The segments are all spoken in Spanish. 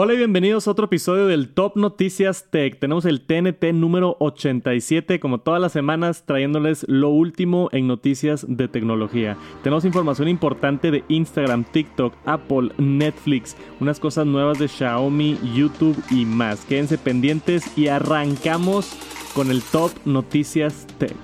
Hola y bienvenidos a otro episodio del Top Noticias Tech. Tenemos el TNT número 87, como todas las semanas, trayéndoles lo último en noticias de tecnología. Tenemos información importante de Instagram, TikTok, Apple, Netflix, unas cosas nuevas de Xiaomi, YouTube y más. Quédense pendientes y arrancamos con el Top Noticias Tech.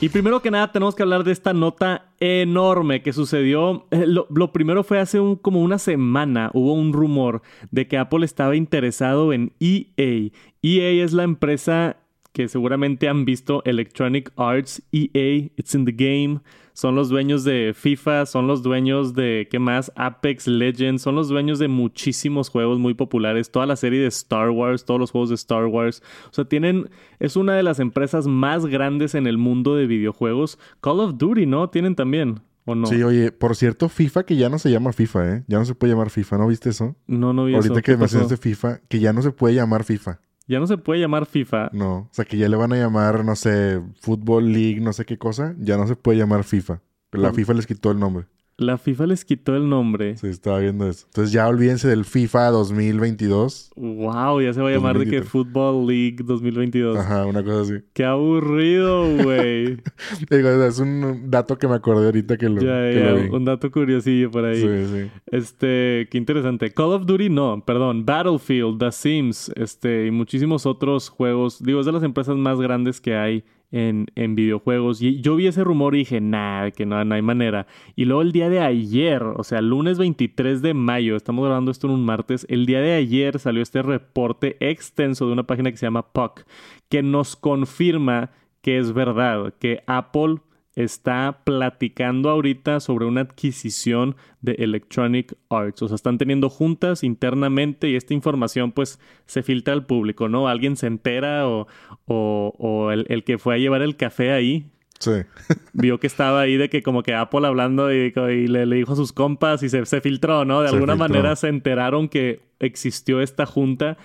Y primero que nada tenemos que hablar de esta nota enorme que sucedió. Eh, lo, primero fue hace como una semana hubo un rumor de que Apple estaba interesado en EA. EA es la empresa que seguramente han visto Electronic Arts, EA, It's in the Game son los dueños de FIFA, son los dueños de, ¿qué más? Apex Legends, son los dueños de muchísimos juegos muy populares, toda la serie de Star Wars, todos los juegos de Star Wars. O sea, tienen, es una de las empresas más grandes en el mundo de videojuegos. Call of Duty, ¿no? Tienen también. ¿O no? Sí, oye, por cierto, FIFA que ya no se llama FIFA, ¿eh? Ya no se puede llamar FIFA, ¿no viste eso? No, no vi Ahorita que mencionaste FIFA, que ya no se puede llamar FIFA. Ya no se puede llamar FIFA. No, o sea que ya le van a llamar, no sé, Football League, no sé qué cosa. Ya no se puede llamar FIFA. La FIFA les quitó el nombre. La FIFA les quitó el nombre. Sí, estaba viendo eso. Entonces ya olvídense del FIFA 2022. Wow, ya se va a llamar de que Football League 2022. Ajá, una cosa así. Qué aburrido, güey. es un dato que me acordé ahorita que lo, ya, ya, Un dato curiosillo por ahí. Sí, sí. Este, qué interesante. Call of Duty no, perdón. Battlefield, The Sims, este, y muchísimos otros juegos. Digo, es de las empresas más grandes que hay en, videojuegos. Y yo vi ese rumor y dije, nada, que no, hay manera. Y luego el día de ayer, o sea, lunes 23 de mayo, estamos grabando esto en un martes, el día de ayer salió este reporte extenso de una página que se llama PUC, que nos confirma que es verdad, que Apple está platicando ahorita sobre una adquisición de Electronic Arts. O sea, están teniendo juntas internamente y esta información pues se filtra al público, ¿no? Alguien se entera o, o, el, que fue a llevar el café ahí. Sí. vio que estaba ahí de que como que Apple hablando y, le, dijo a sus compas y se, se filtró, ¿no? De alguna manera se enteraron que existió esta junta.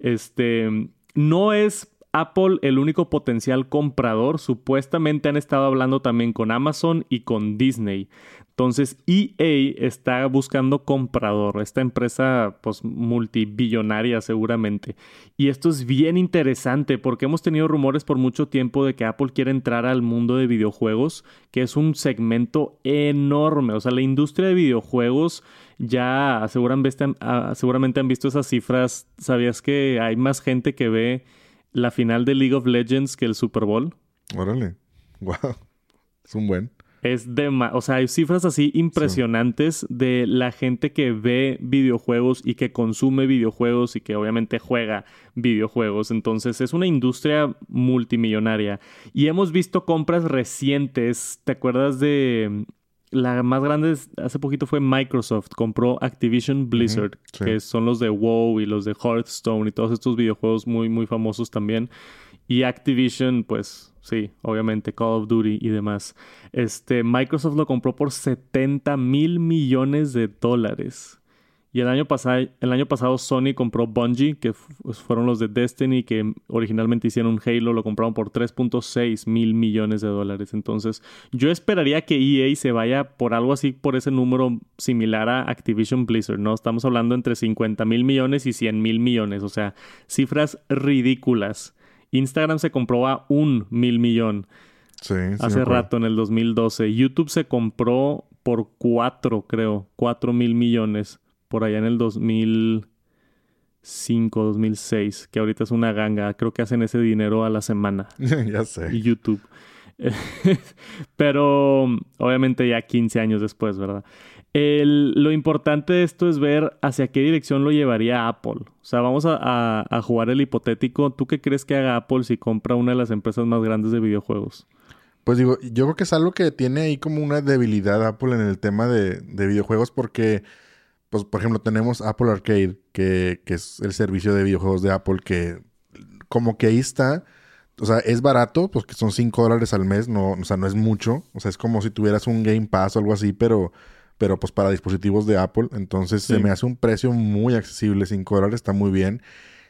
Este, no es Apple el único potencial comprador. Supuestamente han estado hablando también con Amazon y con Disney. Entonces EA está buscando comprador, esta empresa pues multibillonaria seguramente. Y esto es bien interesante porque hemos tenido rumores por mucho tiempo de que Apple quiere entrar al mundo de videojuegos, que es un segmento enorme. O sea, la industria de videojuegos ya seguramente, ah, seguramente han visto esas cifras. ¿Sabías que hay más gente que ve la final de League of Legends que el Super Bowl. Órale. Wow. Es un buen. Es de o sea, hay cifras así impresionantes de la gente que ve videojuegos y que consume videojuegos y que obviamente juega videojuegos. Entonces es una industria multimillonaria. Y hemos visto compras recientes. ¿Te acuerdas de la más grande hace poquito fue Microsoft. Compró Activision Blizzard, que son los de WoW y los de Hearthstone y todos estos videojuegos muy, muy famosos también. Y Activision, pues sí, obviamente Call of Duty y demás. Este, Microsoft lo compró por 70 mil millones de dólares. Y el año, pasado, el año pasado Sony compró Bungie, que pues, fueron los de Destiny, que originalmente hicieron Halo, lo compraron por 3.6 mil millones de dólares. Entonces, yo esperaría que EA se vaya por algo así, por ese número similar a Activision Blizzard, ¿no? Estamos hablando entre 50 mil millones y 100 mil millones, o sea, cifras ridículas. Instagram se compró a un mil millón. Sí, hace rato, en el 2012. YouTube se compró por cuatro, creo, cuatro mil millones por allá en el 2005, 2006, que ahorita es una ganga. Creo que hacen ese dinero a la semana. ya sé. YouTube. Pero obviamente ya 15 años después, ¿verdad? lo importante de esto es ver hacia qué dirección lo llevaría Apple. O sea, vamos a, a, jugar el hipotético. ¿Tú qué crees que haga Apple si compra una de las empresas más grandes de videojuegos? Pues digo, yo creo que es algo que tiene ahí como una debilidad Apple en el tema de, de videojuegos porque pues, por ejemplo, tenemos Apple Arcade, que, es el servicio de videojuegos de Apple, que como que ahí está. O sea, es barato, porque son 5 dólares al mes, no, o sea, no es mucho. O sea, es como si tuvieras un Game Pass o algo así, pero, pero pues para dispositivos de Apple. Entonces se me hace un precio muy accesible, 5 dólares, está muy bien.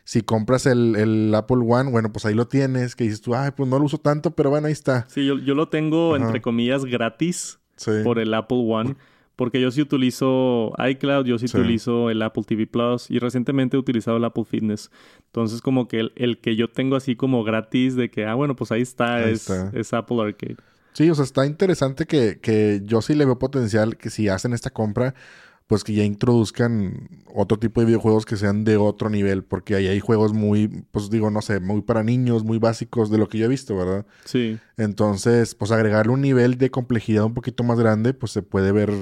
Si compras el, Apple One, bueno, pues ahí lo tienes, que dices tú, ay, pues no lo uso tanto, pero bueno, ahí está. Sí, yo, lo tengo, entre comillas, gratis por el Apple One Porque yo sí utilizo iCloud, yo sí, utilizo el Apple TV Plus y recientemente he utilizado el Apple Fitness. Entonces, como que el, que yo tengo así como gratis de que, ah, bueno, pues ahí está, es, es Apple Arcade. Sí, o sea, está interesante que, que yo sí le veo potencial que si hacen esta compra, pues que ya introduzcan otro tipo de videojuegos que sean de otro nivel, porque ahí hay juegos muy, pues digo, no sé, muy para niños, muy básicos de lo que yo he visto, ¿verdad? Sí. Entonces, pues agregarle un nivel de complejidad un poquito más grande, pues se puede ver,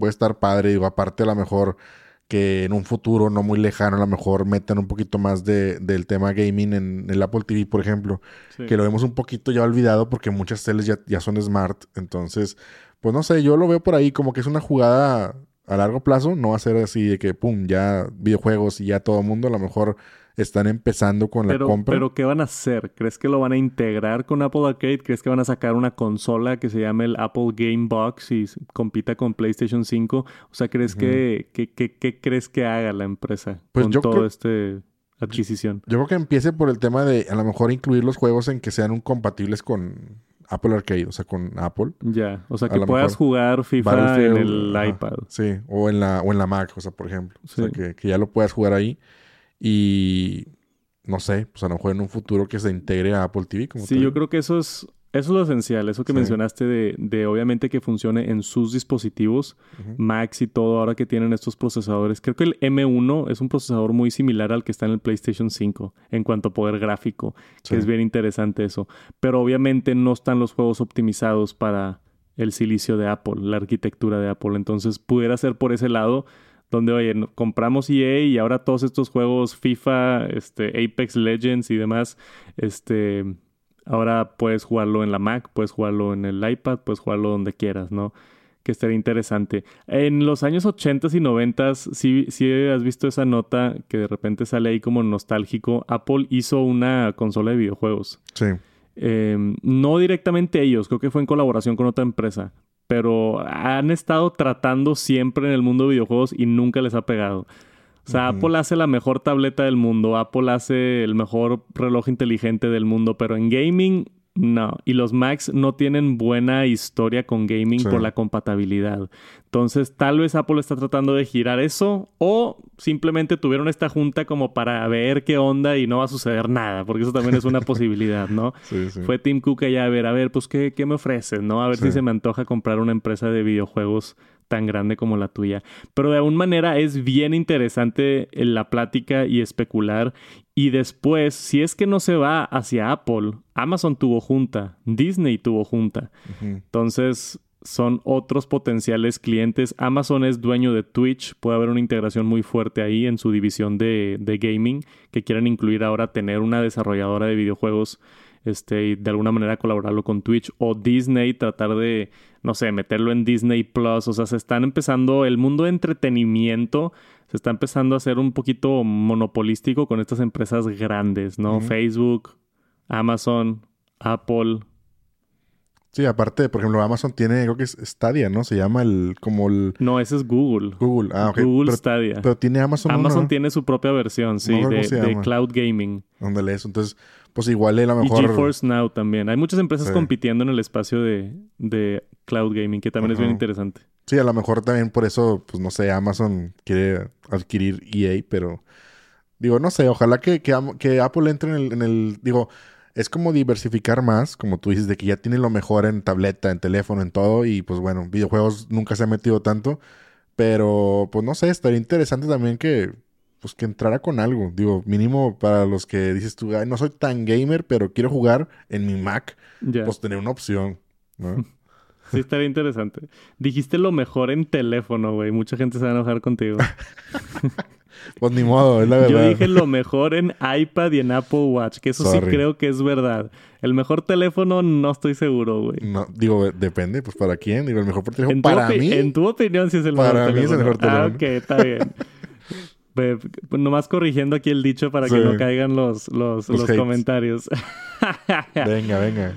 puede estar padre, digo, aparte a lo mejor que en un futuro no muy lejano a lo mejor metan un poquito más de, del tema gaming en el Apple TV, por ejemplo, que lo vemos un poquito ya olvidado porque muchas teles ya, ya son smart, entonces, pues no sé, yo lo veo por ahí como que es una jugada a largo plazo no va a ser así de que, pum, ya videojuegos y ya todo el mundo a lo mejor están empezando con la compra. Pero ¿qué van a hacer? ¿Crees que lo van a integrar con Apple Arcade? ¿Crees que van a sacar una consola que se llame el Apple Game Box y compita con PlayStation 5? O sea, ¿crees que, ¿qué crees que haga la empresa pues con todo este adquisición? Yo creo que empiece por el tema de a lo mejor incluir los juegos en que sean compatibles con Apple Arcade, o sea, con Apple. Ya, o sea, que puedas jugar FIFA en el iPad. Sí, o en, la, o en la Mac, o sea, por ejemplo. O sea, que, que, ya lo puedas jugar ahí. Y no sé, pues a lo mejor en un futuro que se integre a Apple TV. Como sí, yo creo que eso es eso es lo esencial, eso que mencionaste de, de, obviamente que funcione en sus dispositivos, Max y todo, ahora que tienen estos procesadores. Creo que el M1 es un procesador muy similar al que está en el PlayStation 5 en cuanto a poder gráfico, que es bien interesante eso. Pero obviamente no están los juegos optimizados para el silicio de Apple, la arquitectura de Apple. Entonces pudiera ser por ese lado donde, oye, compramos EA y ahora todos estos juegos FIFA, este, Apex Legends y demás, este Ahora puedes jugarlo en la Mac, puedes jugarlo en el iPad, puedes jugarlo donde quieras, ¿no? Que estaría interesante. En los años 80 y 90 sí, sí has visto esa nota que de repente sale ahí como nostálgico. Apple hizo una consola de videojuegos. Sí. Em, no directamente ellos, creo que fue en colaboración con otra empresa. Pero han estado tratando siempre en el mundo de videojuegos y nunca les ha pegado. O sea, Apple hace la mejor tableta del mundo, Apple hace el mejor reloj inteligente del mundo, pero en gaming no, y los Macs no tienen buena historia con gaming por la compatibilidad. Entonces, tal vez Apple está tratando de girar eso o simplemente tuvieron esta junta como para ver qué onda y no va a suceder nada, porque eso también es una posibilidad, ¿no? Fue Tim Cook allá a ver, a ver, pues, ¿qué, qué me ofreces, no? A ver si se me antoja comprar una empresa de videojuegos tan grande como la tuya. Pero de alguna manera es bien interesante la plática y especular. Y después, si es que no se va hacia Apple, Amazon tuvo junta, Disney tuvo junta. Entonces, son otros potenciales clientes. Amazon es dueño de Twitch, puede haber una integración muy fuerte ahí en su división de, de gaming, que quieren incluir ahora tener una desarrolladora de videojuegos este, y de alguna manera colaborarlo con Twitch o Disney, tratar de, no sé, meterlo en Disney Plus. O sea, se están empezando, el mundo de entretenimiento se está empezando a hacer un poquito monopolístico con estas empresas grandes, ¿no? Facebook, Amazon, Apple. Sí, aparte, por ejemplo, Amazon tiene, creo que es Stadia, ¿no? Se llama el, como el... No, ese es Google. Google, ah, ok. Google Stadia. Pero tiene Amazon Amazon tiene su propia versión, sí, de, de, Cloud Gaming. Ándale, eso. Entonces, pues igual a lo mejor... Y GeForce Now también. Hay muchas empresas compitiendo en el espacio de, de cloud gaming, que también es bien interesante. Sí, a lo mejor también por eso, pues no sé, Amazon quiere adquirir EA, pero... Digo, no sé, ojalá que, que, Apple entre en el, en el... Digo, es como diversificar más, como tú dices, de que ya tiene lo mejor en tableta, en teléfono, en todo, y pues bueno, videojuegos nunca se ha metido tanto, pero pues no sé, estaría interesante también que pues que entrara con algo. Digo, mínimo para los que dices tú, Ay, no soy tan gamer, pero quiero jugar en mi Mac, pues tener una opción, ¿no? Sí, estaría interesante. Dijiste lo mejor en teléfono, güey. Mucha gente se va a enojar contigo. pues ni modo, es la verdad. Yo dije lo mejor en iPad y en Apple Watch, que eso sí creo que es verdad. El mejor teléfono no estoy seguro, güey. No, digo, depende, pues para quién. Digo, el mejor teléfono para mí. En tu opinión sí es el mejor teléfono. Para mí es el mejor teléfono. Ah, ok, está bien. Pues, nomás corrigiendo aquí el dicho para que no caigan los, los, los, comentarios. venga, venga.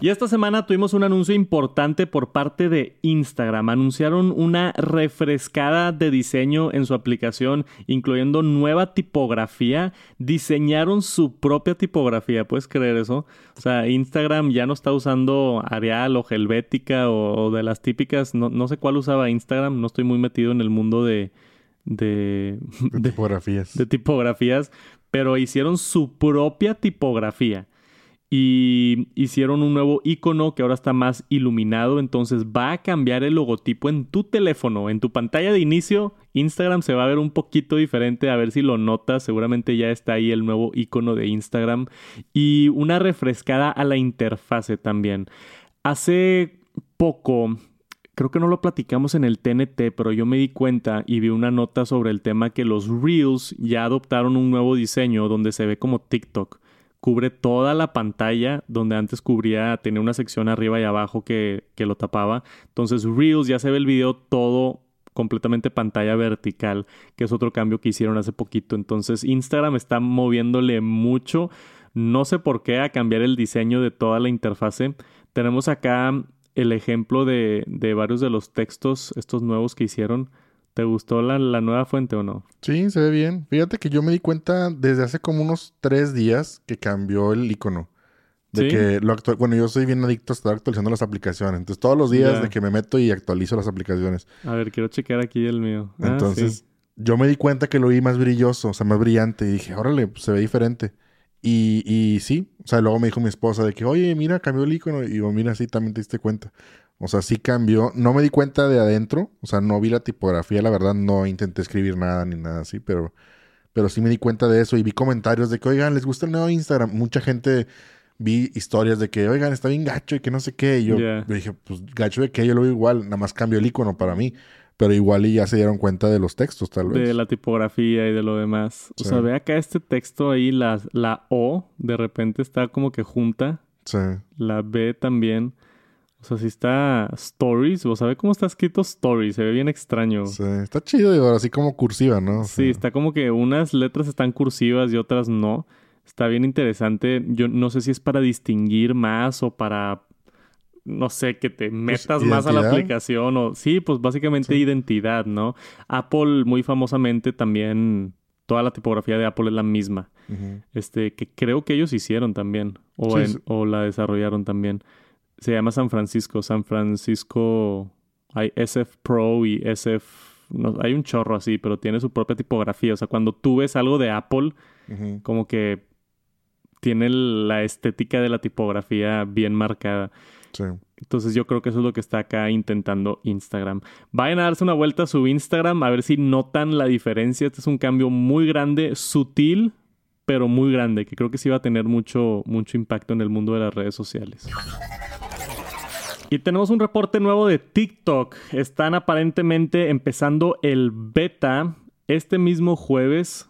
Y esta semana tuvimos un anuncio importante por parte de Instagram. Anunciaron una refrescada de diseño en su aplicación, incluyendo nueva tipografía. Diseñaron su propia tipografía, ¿puedes creer eso? O sea, Instagram ya no está usando Arial o Helvética o, de las típicas, no, no, sé cuál usaba Instagram, no estoy muy metido en el mundo de... De, de tipografías. De tipografías, pero hicieron su propia tipografía y hicieron un nuevo icono que ahora está más iluminado, entonces va a cambiar el logotipo en tu teléfono, en tu pantalla de inicio, Instagram se va a ver un poquito diferente, a ver si lo notas, seguramente ya está ahí el nuevo icono de Instagram. Y una refrescada a la interfase también. Hace poco creo que no lo platicamos en el TNT, pero yo me di cuenta y vi una nota sobre el tema que los Reels ya adoptaron un nuevo diseño donde se ve como TikTok cubre toda la pantalla donde antes cubría, tenía una sección arriba y abajo que, que lo tapaba. Entonces Reels ya se ve el video todo completamente pantalla vertical, que es otro cambio que hicieron hace poquito. Entonces Instagram está moviéndole mucho, no sé por qué, a cambiar el diseño de toda la interfase. Tenemos acá el ejemplo de, de varios de los textos, estos nuevos que hicieron. ¿Te gustó la, nueva fuente o no? Sí, se ve bien. Fíjate que yo me di cuenta desde hace como unos tres días que cambió el icono. De que lo actual... Bueno, yo soy bien adicto a estar actualizando las aplicaciones. Entonces, todos los días de que me meto y actualizo las aplicaciones. A ver, quiero checar aquí el mío. Ah, Entonces, yo me di cuenta que lo vi más brilloso, o sea, más brillante. Y dije, órale, pues, se ve diferente. Y, y sí, o sea, luego me dijo mi esposa de que, oye, mira, cambió el icono. Y yo, mira, sí, también te diste cuenta. O sea, sí cambió. No me di cuenta de adentro. O sea, no vi la tipografía. La verdad, no intenté escribir nada ni nada así. Pero, pero sí me di cuenta de eso. Y vi comentarios de que, oigan, ¿les gusta el nuevo Instagram? Mucha gente vi historias de que, oigan, está bien gacho y que no sé qué. Y yo, dije, pues gacho de que yo lo veo igual. Nada más cambio el icono para mí. Pero igual y ya se dieron cuenta de los textos, tal vez. De la tipografía y de lo demás. O sea, ve acá este texto ahí, la, la O de repente está como que junta. Sí. La B también. O sea, si está Stories, o sabe cómo está escrito Stories, se ve bien extraño. Sí, está chido, digo, así como cursiva, ¿no? sí, está como que unas letras están cursivas y otras no. Está bien interesante. Yo no sé si es para distinguir más o para, no sé, que te pues, metas más a la aplicación o... Sí, pues básicamente identidad, ¿no? Apple muy famosamente también... Toda la tipografía de Apple es la misma. Este, que creo que ellos hicieron también. O, o la desarrollaron también se llama San Francisco. San Francisco hay SF Pro y SF. No, hay un chorro así, pero tiene su propia tipografía. O sea, cuando tú ves algo de Apple, como que tiene la estética de la tipografía bien marcada. Sí. Entonces yo creo que eso es lo que está acá intentando Instagram. Vayan a darse una vuelta a su Instagram a ver si notan la diferencia. Este es un cambio muy grande, sutil, pero muy grande, que creo que sí va a tener mucho, mucho impacto en el mundo de las redes sociales. Y tenemos un reporte nuevo de TikTok. Están aparentemente empezando el beta este mismo jueves.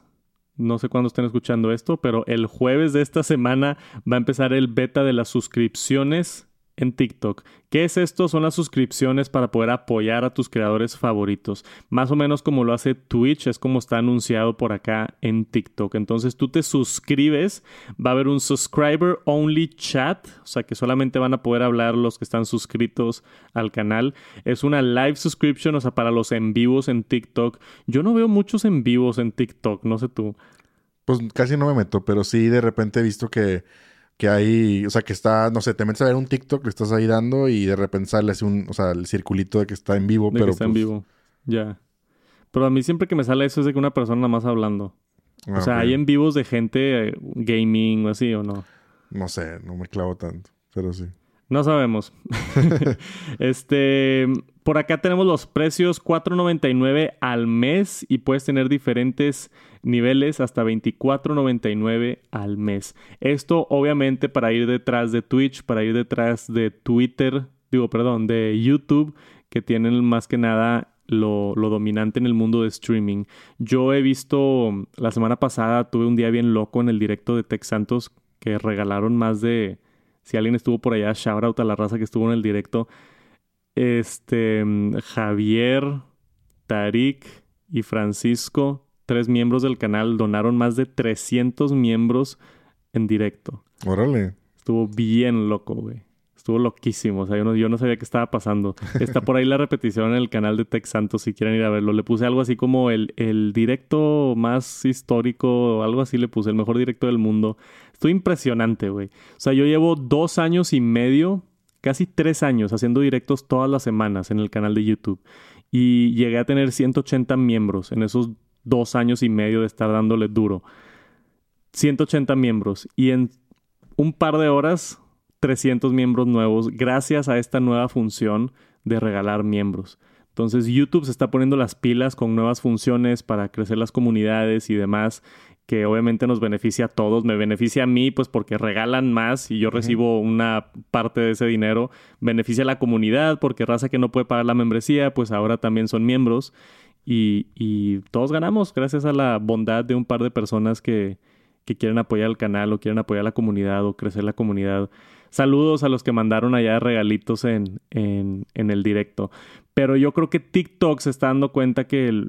No sé cuándo estén escuchando esto, pero el jueves de esta semana va a empezar el beta de las suscripciones en TikTok. ¿Qué es esto? Son las suscripciones para poder apoyar a tus creadores favoritos. Más o menos como lo hace Twitch, es como está anunciado por acá en TikTok. Entonces tú te suscribes, va a haber un subscriber only chat, o sea que solamente van a poder hablar los que están suscritos al canal. Es una live subscription, o sea, para los en vivos en TikTok. Yo no veo muchos en vivos en TikTok, no sé tú. Pues casi no me meto, pero sí de repente he visto que que hay, o sea, que está, no sé, te metes a ver un TikTok, le estás ahí dando y de repente sale así un, o sea, el circulito de que está en vivo, de pero. Que está en pues vivo, ya. Pero a mí siempre que me sale eso es de que una persona nada más hablando. o ah, sea, hay en vivos de gente eh, gaming o así, ¿o no? No sé, no me clavo tanto, pero sí. No sabemos. este, por acá tenemos los precios 4.99 al mes y puedes tener diferentes niveles hasta 24.99 al mes. Esto obviamente para ir detrás de Twitch, para ir detrás de Twitter, digo, perdón, de YouTube, que tienen más que nada lo, lo, dominante en el mundo de streaming. Yo he visto, la semana pasada tuve un día bien loco en el directo de Tech Santos que regalaron más de si alguien estuvo por allá, shout out a la raza que estuvo en el directo. Este, Javier, Tarik y Francisco, tres miembros del canal, donaron más de 300 miembros en directo. Órale. Estuvo bien loco, güey. Estuvo loquísimo. O sea, yo no, yo no sabía qué estaba pasando. Está por ahí la repetición en el canal de Tech Santos si quieren ir a verlo. Le puse algo así como el, el directo más histórico, algo así le puse, el mejor directo del mundo. Estuvo impresionante, güey. O sea, yo llevo dos años y medio, casi tres años, haciendo directos todas las semanas en el canal de YouTube. Y llegué a tener 180 miembros en esos dos años y medio de estar dándole duro. 180 miembros. Y en un par de horas 300 miembros nuevos gracias a esta nueva función de regalar miembros. Entonces YouTube se está poniendo las pilas con nuevas funciones para crecer las comunidades y demás, que obviamente nos beneficia a todos. Me beneficia a mí, pues porque regalan más y yo recibo una parte de ese dinero. Beneficia a la comunidad porque raza que no puede pagar la membresía, pues ahora también son miembros. Y, y todos ganamos gracias a la bondad de un par de personas que, que quieren apoyar el canal o quieren apoyar la comunidad o crecer la comunidad. Saludos a los que mandaron allá regalitos en, en, el directo. Pero yo creo que TikTok se está dando cuenta que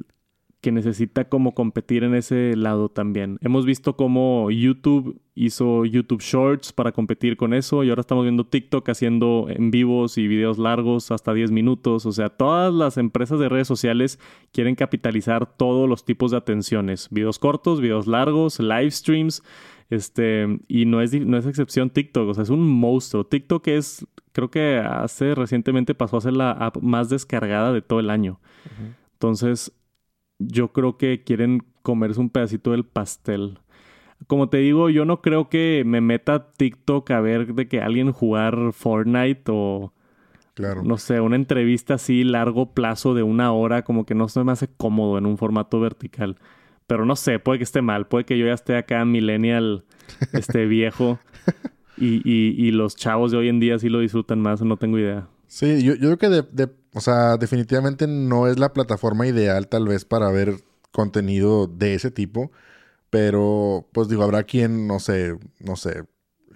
que necesita como competir en ese lado también. Hemos visto cómo YouTube hizo YouTube Shorts para competir con eso y ahora estamos viendo TikTok haciendo en vivos y videos largos hasta 10 minutos. O sea, todas las empresas de redes sociales quieren capitalizar todos los tipos de atenciones. Videos cortos, videos largos, live streams. Este, y no es, no es excepción TikTok, o sea, es un monstruo. TikTok es, creo que hace recientemente pasó a ser la app más descargada de todo el año. Entonces, yo creo que quieren comerse un pedacito del pastel. Como te digo, yo no creo que me meta TikTok a ver de que alguien jugar Fortnite o Claro. no sé, una entrevista así largo plazo de una hora, como que no se me hace cómodo en un formato vertical. Pero no sé, puede que esté mal, puede que yo ya esté acá millennial, este viejo, y, y, y los chavos de hoy en día sí lo disfrutan más, no tengo idea. Sí, yo, yo creo que de, de- o sea, definitivamente no es la plataforma ideal tal vez para ver contenido de ese tipo, pero pues digo, habrá quien, no sé, no sé,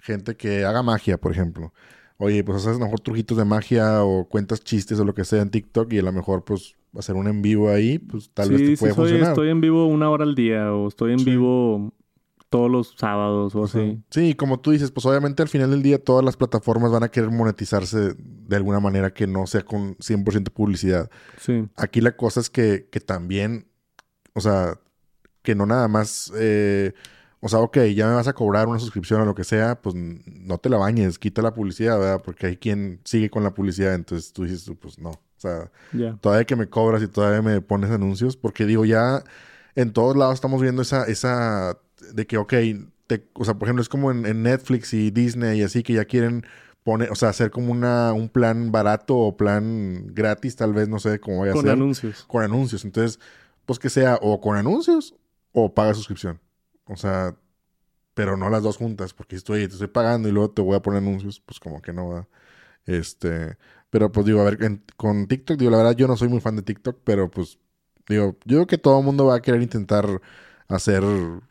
gente que haga magia, por ejemplo. Oye, pues haces a lo mejor truquitos de magia o cuentas chistes o lo que sea en TikTok y a lo mejor pues hacer un en vivo ahí, pues tal vez te puede sí, soy- funcionar. estoy en vivo una hora al día o estoy en Sí. vivo todos los sábados o así. Sí, como tú dices, pues obviamente al final del día todas las plataformas van a querer monetizarse de alguna manera que no sea con 100% publicidad. Sí. Aquí la cosa es que, que también, o sea, que no nada más, eh, o sea, ok, ya me vas a cobrar una suscripción o lo que sea, pues no te la bañes, quita la publicidad, ¿verdad? Porque hay quien sigue con la publicidad, entonces tú dices, pues no, sea, todavía que me cobras y todavía me pones anuncios, porque digo, ya en todos lados estamos viendo esa, esa, de que, ok, te- o sea, por ejemplo, es como en, en Netflix y Disney y así, que ya quieren poner, o sea, hacer como una, un plan barato o plan gratis, tal vez, no sé cómo vaya a Con ser anuncios. con anuncios. Entonces, pues que sea o con anuncios o paga suscripción. O sea, pero no las dos juntas, porque estoy, te estoy pagando y luego te voy a poner anuncios, pues como que no va. Este, pero pues digo, a ver, en- con TikTok, digo, la verdad yo no soy muy fan de TikTok, pero pues digo, yo creo que todo el mundo va a querer intentar hacer,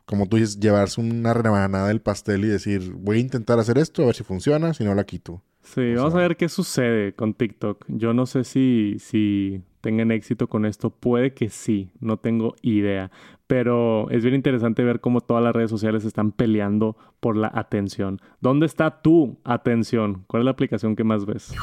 como tú dices, llevarse una rebanada del pastel y decir, voy a intentar hacer esto, a ver si funciona, si no la quito. Sí, O vamos sea- a ver qué sucede con TikTok. Yo no sé si, si tengan éxito con esto. Puede que sí, no tengo idea. Pero es bien interesante ver cómo todas las redes sociales están peleando por la atención. ¿Dónde está tu atención? ¿Cuál es la aplicación que más ves?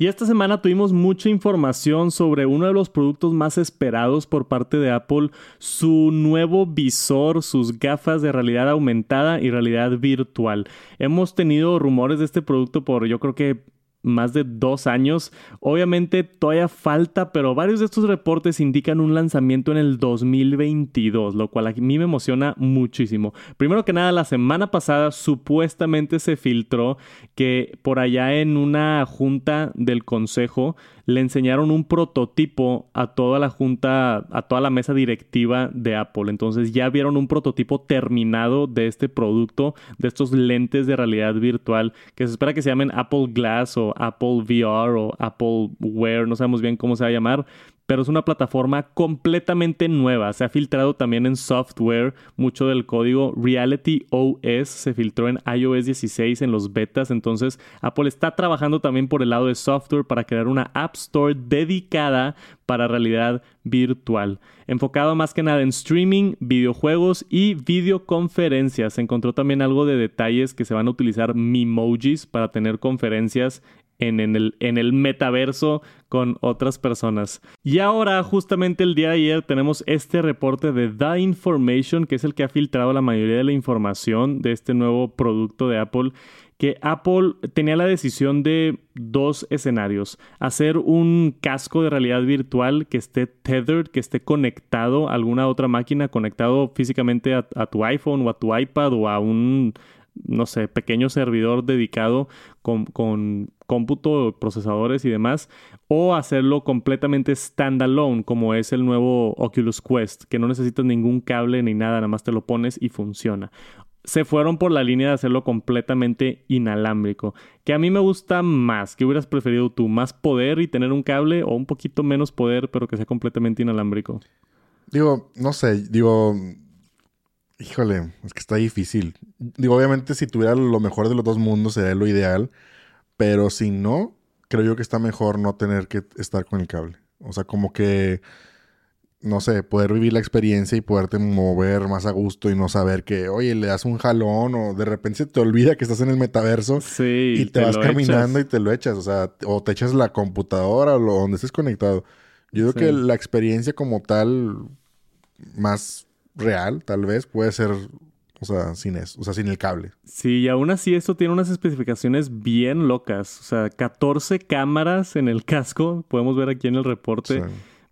Y esta semana tuvimos mucha información sobre uno de los productos más esperados por parte de Apple, su nuevo visor, sus gafas de realidad aumentada y realidad virtual. Hemos tenido rumores de este producto por yo creo que más de dos años. Obviamente todavía falta, pero varios de estos reportes indican un lanzamiento en el 2022, lo cual a mí me emociona muchísimo. Primero que nada, la semana pasada supuestamente se filtró que por allá en una junta del consejo le enseñaron un prototipo a toda la junta, a toda la mesa directiva de Apple. Entonces ya vieron un prototipo terminado de este producto, de estos lentes de realidad virtual, que se espera que se llamen Apple Glass o Apple VR o Apple Wear, no sabemos bien cómo se va a llamar, pero es una plataforma completamente nueva. Se ha filtrado también en software mucho del código Reality OS, se filtró en iOS 16 en los betas, entonces Apple está trabajando también por el lado de software para crear una App Store dedicada para realidad virtual, enfocado más que nada en streaming, videojuegos y videoconferencias. Se encontró también algo de detalles que se van a utilizar Mimojis para tener conferencias en, el, metaverso con otras personas. Y ahora, justamente el día de ayer, tenemos este reporte de The Information, que es el que ha filtrado la mayoría de la información de este nuevo producto de Apple que Apple tenía la decisión de dos escenarios. Hacer un casco de realidad virtual que esté tethered, que esté conectado a alguna otra máquina, conectado físicamente a tu iPhone o a tu iPad o a un no sé, pequeño servidor dedicado con, con cómputo, procesadores y demás, o hacerlo completamente standalone, como es el nuevo Oculus Quest, que no necesitas ningún cable ni nada, nada más te lo pones y funciona. Se fueron por la línea de hacerlo completamente inalámbrico, que a mí me gusta más. ¿Qué hubieras preferido tú? ¿Más poder y tener un cable o un poquito menos poder pero que sea completamente inalámbrico? Digo, no sé, digo, Híjole, es que está difícil. Digo, obviamente si tuviera lo mejor de los dos mundos sería lo ideal, pero si no, creo yo que está mejor no tener que estar con el cable. O sea, como que, no sé, poder vivir la experiencia y poderte mover más a gusto y no saber que, oye, le das un jalón o de repente se te olvida que estás en el metaverso y te, vas caminando y te lo echas. O sea, o te echas la computadora o donde estés conectado. Yo creo que la experiencia como tal, más real, tal vez, puede ser, o sea, sin eso, o sea, sin el cable. Sí, y aún así esto tiene unas especificaciones bien locas. O sea, 14 cámaras en el casco, podemos ver aquí en el reporte.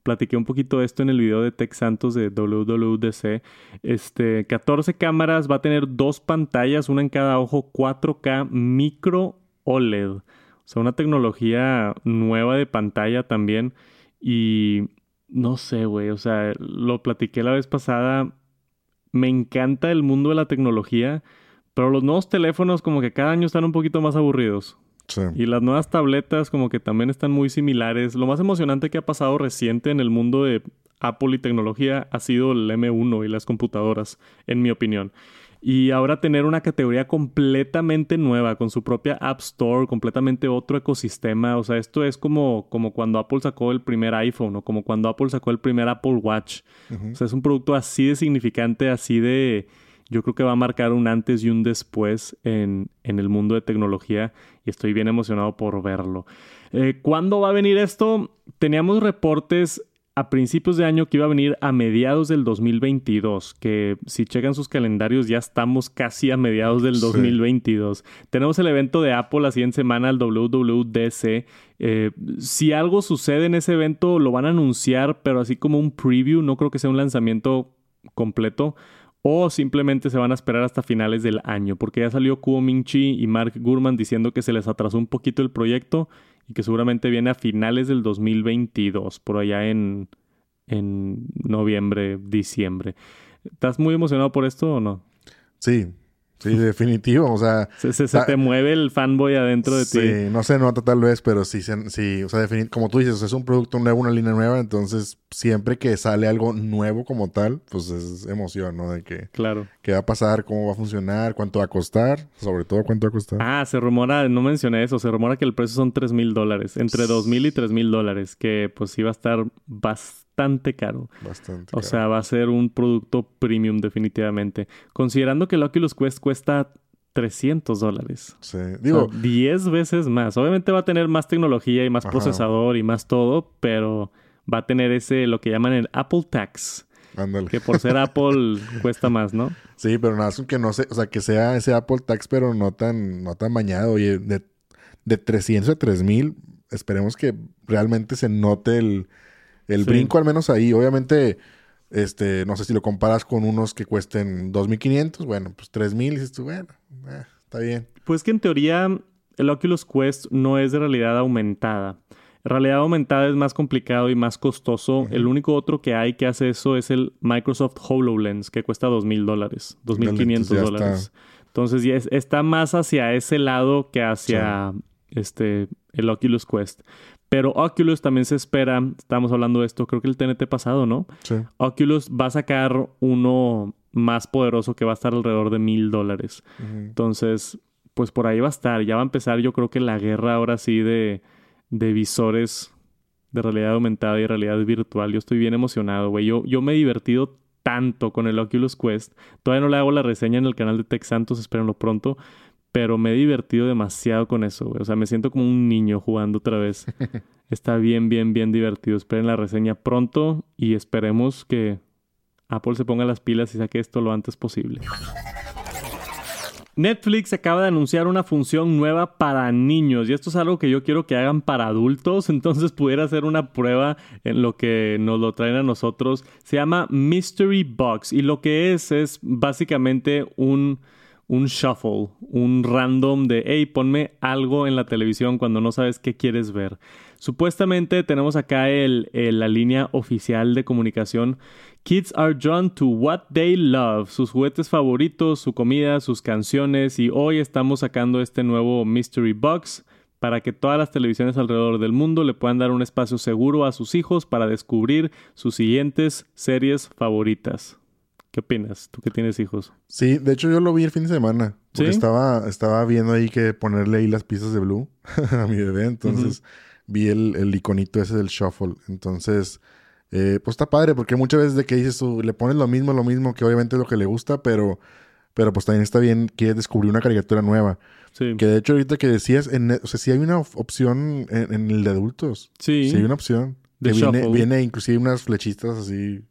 Platiqué un poquito de esto en el video de Tech Santos de WWDC. Este, 14 cámaras, va a tener dos pantallas, una en cada ojo, 4K micro OLED. O sea, una tecnología nueva de pantalla también. Y no sé, güey, o sea, lo platiqué la vez pasada. Me encanta el mundo de la tecnología, pero los nuevos teléfonos como que cada año están un poquito más aburridos. Sí. Y las nuevas tabletas como que también están muy similares. Lo más emocionante que ha pasado reciente en el mundo de Apple y tecnología ha sido el M1 y las computadoras, en mi opinión. Y ahora tener una categoría completamente nueva, con su propia App Store, completamente otro ecosistema. O sea, esto es como, como cuando Apple sacó el primer iPhone o como cuando Apple sacó el primer Apple Watch. O sea, es un producto así de significante, así de... Yo creo que va a marcar un antes y un después en, en el mundo de tecnología y estoy bien emocionado por verlo. Eh, ¿Cuándo va a venir esto? Teníamos reportes a principios de año que iba a venir a mediados del 2022, que si checan sus calendarios ya estamos casi a mediados del 2022. Tenemos el evento de Apple la siguiente semana, el WWDC. Eh, si algo sucede en ese evento, lo van a anunciar, pero así como un preview, no creo que sea un lanzamiento completo. O simplemente se van a esperar hasta finales del año, porque ya salió Kuo Ming-chi y Mark Gurman diciendo que se les atrasó un poquito el proyecto y que seguramente viene a finales del 2022, por allá en, en noviembre, diciembre. ¿Estás muy emocionado por esto o no? Sí, Sí, definitivo. O sea. Se, te mueve el fanboy adentro de ti. Sí, no se nota tal vez, pero sí, sí o sea, como tú dices, es un producto nuevo, una línea nueva. Entonces, siempre que sale algo nuevo como tal, pues es emoción, ¿no? De que. Claro. ¿Qué va a pasar? ¿Cómo va a funcionar? ¿Cuánto va a costar? Sobre todo, ¿cuánto va a costar? Ah, se rumora, no mencioné eso, se rumora que el precio son 3 mil dólares. Entre 2 mil y 3 mil dólares. Que pues sí va a estar bastante bastante caro. Bastante. O sea, va a ser un producto premium definitivamente. Considerando que el Oculus Quest cuesta 300 dólares. Sí, digo... 10 veces más. Obviamente va a tener más tecnología y más procesador y más todo, pero va a tener ese, lo que llaman el Apple Tax. Ándale. Que por ser Apple cuesta más, ¿no? Sí, pero nada, que no sé, o sea, que sea ese Apple Tax, pero no tan, no tan bañado. Oye, de, de 300 a 3000, esperemos que realmente se note el, el brinco al menos ahí, obviamente, este, no sé si lo comparas con unos que cuesten 2.500, bueno, pues 3.000, dices tú, bueno, eh, está bien. Pues que en teoría el Oculus Quest no es de realidad aumentada. Realidad aumentada es más complicado y más costoso. El único otro que hay que hace eso es el Microsoft HoloLens, que cuesta $2,000 dólares, 2.500 dólares. Entonces ya está más hacia ese lado que hacia este, el Oculus Quest. Pero Oculus también se espera, estamos hablando de esto, creo que el TNT pasado, ¿no? Sí. Oculus va a sacar uno más poderoso que va a estar alrededor de mil dólares. Entonces, pues por ahí va a estar. Ya va a empezar, yo creo que la guerra ahora sí de, de visores de realidad aumentada y realidad virtual. Yo estoy bien emocionado, güey. Yo, yo me he divertido tanto con el Oculus Quest. Todavía no le hago la reseña en el canal de Tech Santos, espérenlo pronto. Pero me he divertido demasiado con eso, güey. O sea, me siento como un niño jugando otra vez. Está bien, bien, bien divertido. Esperen la reseña pronto y esperemos que Apple se ponga las pilas y saque esto lo antes posible. Netflix acaba de anunciar una función nueva para niños y esto es algo que yo quiero que hagan para adultos, entonces pudiera hacer una prueba en lo que nos lo traen a nosotros. Se llama Mystery Box y lo que es es básicamente un, un shuffle, un random de, hey, ponme algo en la televisión cuando no sabes qué quieres ver. Supuestamente tenemos acá el, el- la línea oficial de comunicación. Kids are drawn to what they love, sus juguetes favoritos, su comida, sus canciones y hoy estamos sacando este nuevo Mystery Box para que todas las televisiones alrededor del mundo le puedan dar un espacio seguro a sus hijos para descubrir sus siguientes series favoritas. ¿Qué opinas? Tú que tienes hijos. Sí, de hecho yo lo vi el fin de semana. Porque ¿Sí? estaba, estaba viendo ahí que ponerle ahí las piezas de Blue a mi bebé. Entonces vi el, el iconito ese del shuffle. Entonces, eh, pues está padre porque muchas veces de que dices tú, le pones lo mismo, lo mismo, que obviamente es lo que le gusta, pero, pero pues también está bien que descubrir una caricatura nueva. Sí. Que de hecho ahorita que decías, en, o sea, sí hay una op- opción en, en el de adultos. Sí. Sí hay una opción. De que viene, viene inclusive unas flechitas así.